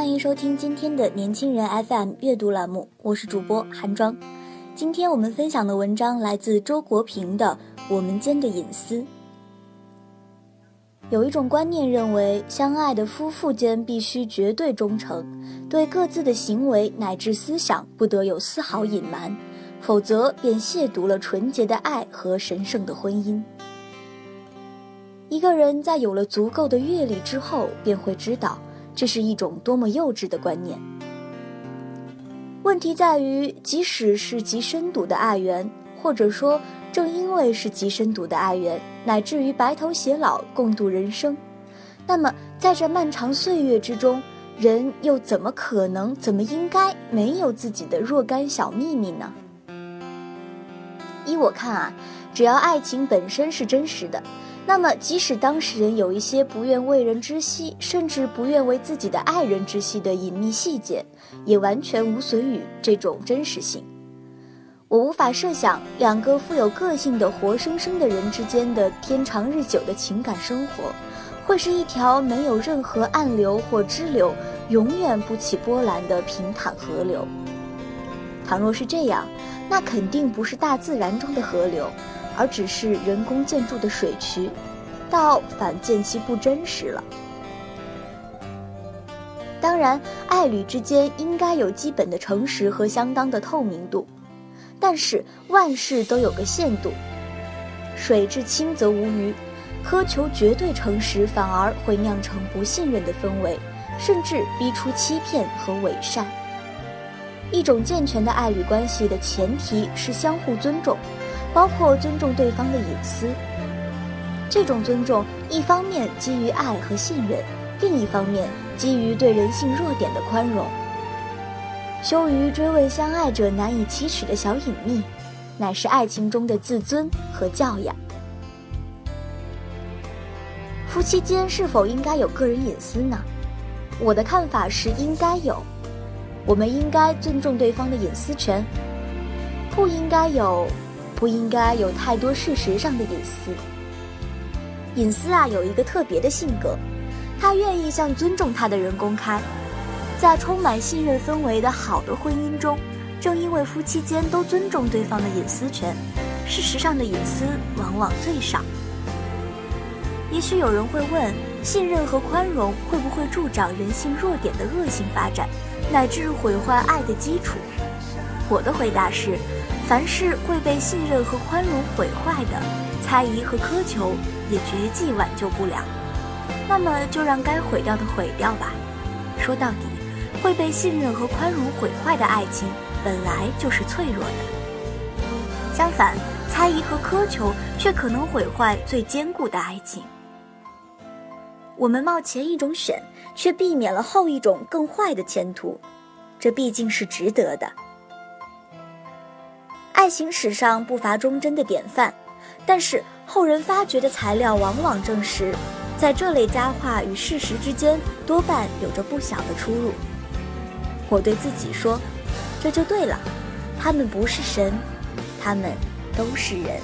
欢迎收听今天的年轻人 FM 阅读栏目，我是主播韩庄。今天我们分享的文章来自周国平的《我们间的隐私》。有一种观念认为，相爱的夫妇间必须绝对忠诚，对各自的行为乃至思想不得有丝毫隐瞒，否则便亵渎了纯洁的爱和神圣的婚姻。一个人在有了足够的阅历之后，便会知道。这是一种多么幼稚的观念。问题在于，即使是极深度的爱缘，或者说正因为是极深度的爱缘，乃至于白头偕老共度人生，那么在这漫长岁月之中，人又怎么可能、怎么应该没有自己的若干小秘密呢？依我看啊，只要爱情本身是真实的。那么，即使当事人有一些不愿为人知悉，甚至不愿为自己的爱人知悉的隐秘细节，也完全无损于这种真实性。我无法设想两个富有个性的活生生的人之间的天长日久的情感生活，会是一条没有任何暗流或支流、永远不起波澜的平坦河流。倘若是这样，那肯定不是大自然中的河流。而只是人工建筑的水渠，倒反见其不真实了。当然，爱侣之间应该有基本的诚实和相当的透明度，但是万事都有个限度。水至清则无鱼，苛求绝对诚实反而会酿成不信任的氛围，甚至逼出欺骗和伪善。一种健全的爱侣关系的前提是相互尊重。包括尊重对方的隐私，这种尊重一方面基于爱和信任，另一方面基于对人性弱点的宽容。羞于追问相爱者难以启齿的小隐秘，乃是爱情中的自尊和教养。夫妻间是否应该有个人隐私呢？我的看法是应该有，我们应该尊重对方的隐私权，不应该有。不应该有太多事实上的隐私。隐私啊，有一个特别的性格，他愿意向尊重他的人公开。在充满信任氛围的好的婚姻中，正因为夫妻间都尊重对方的隐私权，事实上的隐私往往最少。也许有人会问：信任和宽容会不会助长人性弱点的恶性发展，乃至毁坏爱的基础？我的回答是。凡是会被信任和宽容毁坏的，猜疑和苛求也绝技挽救不了。那么就让该毁掉的毁掉吧。说到底，会被信任和宽容毁坏的爱情本来就是脆弱的。相反，猜疑和苛求却可能毁坏最坚固的爱情。我们冒前一种险，却避免了后一种更坏的前途，这毕竟是值得的。爱情史上不乏忠贞的典范，但是后人发掘的材料往往证实，在这类佳话与事实之间，多半有着不小的出入。我对自己说，这就对了，他们不是神，他们都是人。